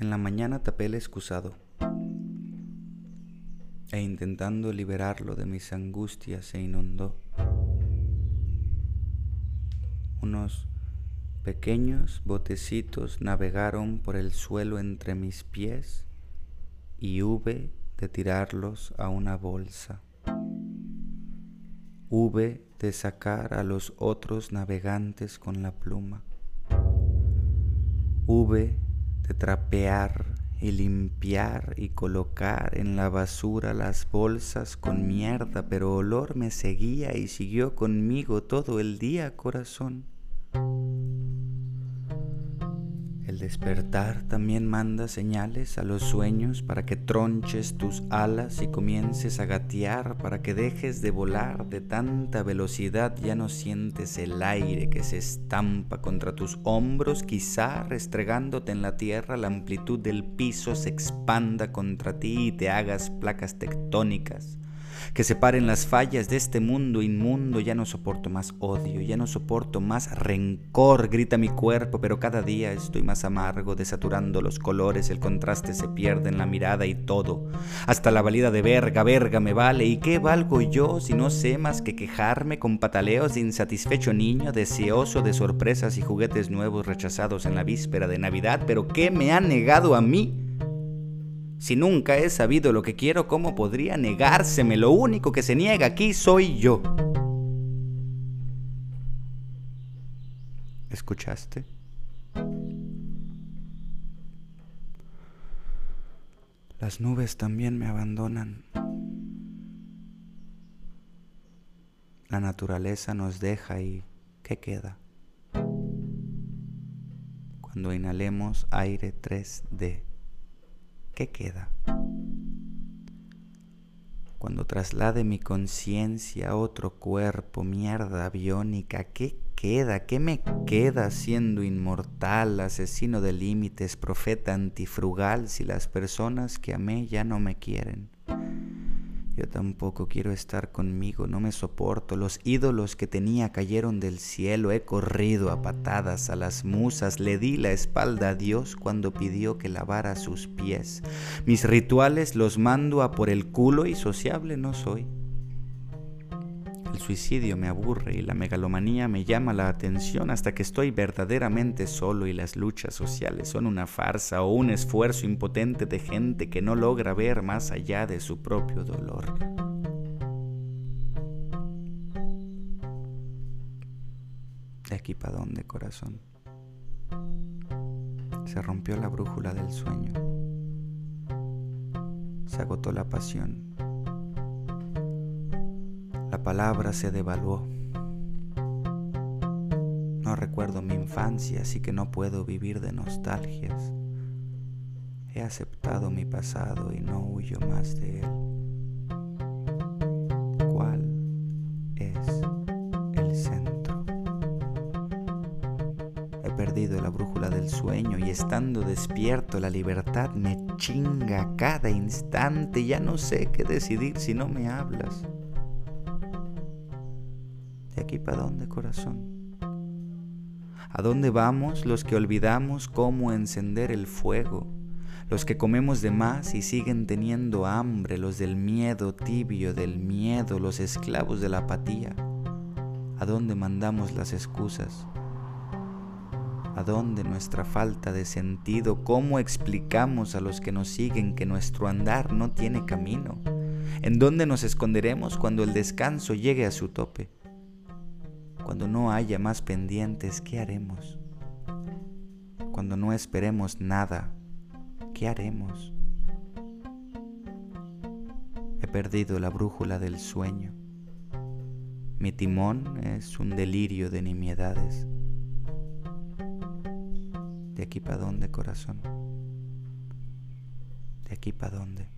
En la mañana tapé el excusado e intentando liberarlo de mis angustias se inundó. Unos pequeños botecitos navegaron por el suelo entre mis pies y hube de tirarlos a una bolsa. Hube de sacar a los otros navegantes con la pluma. Hube de trapear y limpiar y colocar en la basura las bolsas con mierda, pero olor me seguía y siguió conmigo todo el día, corazón. El despertar también manda señales a los sueños para que tronches tus alas y comiences a gatear, para que dejes de volar de tanta velocidad, ya no sientes el aire que se estampa contra tus hombros, quizá restregándote en la tierra, la amplitud del piso se expanda contra ti y te hagas placas tectónicas que separen las fallas de este mundo inmundo. Ya no soporto más odio, ya no soporto más rencor, grita mi cuerpo, pero cada día estoy más amargo, desaturando los colores, el contraste se pierde en la mirada y todo. Hasta la valida de verga, verga me vale. ¿Y qué valgo yo si no sé más que quejarme con pataleos de insatisfecho niño, deseoso de sorpresas y juguetes nuevos rechazados en la víspera de Navidad? Pero ¿qué me ha negado a mí? Si nunca he sabido lo que quiero, ¿cómo podría negárseme? Lo único que se niega aquí soy yo. ¿Escuchaste? Las nubes también me abandonan. La naturaleza nos deja y ¿qué queda? Cuando inhalemos aire 3D. ¿Qué queda? Cuando traslade mi conciencia a otro cuerpo, mierda aviónica, ¿qué queda? ¿Qué me queda siendo inmortal, asesino de límites, profeta antifrugal si las personas que amé ya no me quieren? Yo tampoco quiero estar conmigo, no me soporto. Los ídolos que tenía cayeron del cielo. He corrido a patadas a las musas. Le di la espalda a Dios cuando pidió que lavara sus pies. Mis rituales los mando a por el culo y sociable no soy. El suicidio me aburre y la megalomanía me llama la atención hasta que estoy verdaderamente solo y las luchas sociales son una farsa o un esfuerzo impotente de gente que no logra ver más allá de su propio dolor. De aquí para dónde, corazón. Se rompió la brújula del sueño. Se agotó la pasión palabra se devaluó. No recuerdo mi infancia, así que no puedo vivir de nostalgias. He aceptado mi pasado y no huyo más de él. ¿Cuál es el centro? He perdido la brújula del sueño y estando despierto la libertad me chinga cada instante. Ya no sé qué decidir si no me hablas aquí para dónde, corazón? ¿A dónde vamos los que olvidamos cómo encender el fuego? Los que comemos de más y siguen teniendo hambre, los del miedo tibio, del miedo, los esclavos de la apatía. ¿A dónde mandamos las excusas? ¿A dónde nuestra falta de sentido? ¿Cómo explicamos a los que nos siguen que nuestro andar no tiene camino? ¿En dónde nos esconderemos cuando el descanso llegue a su tope? Cuando no haya más pendientes, ¿qué haremos? Cuando no esperemos nada, ¿qué haremos? He perdido la brújula del sueño. Mi timón es un delirio de nimiedades. ¿De aquí para dónde, corazón? ¿De aquí para dónde?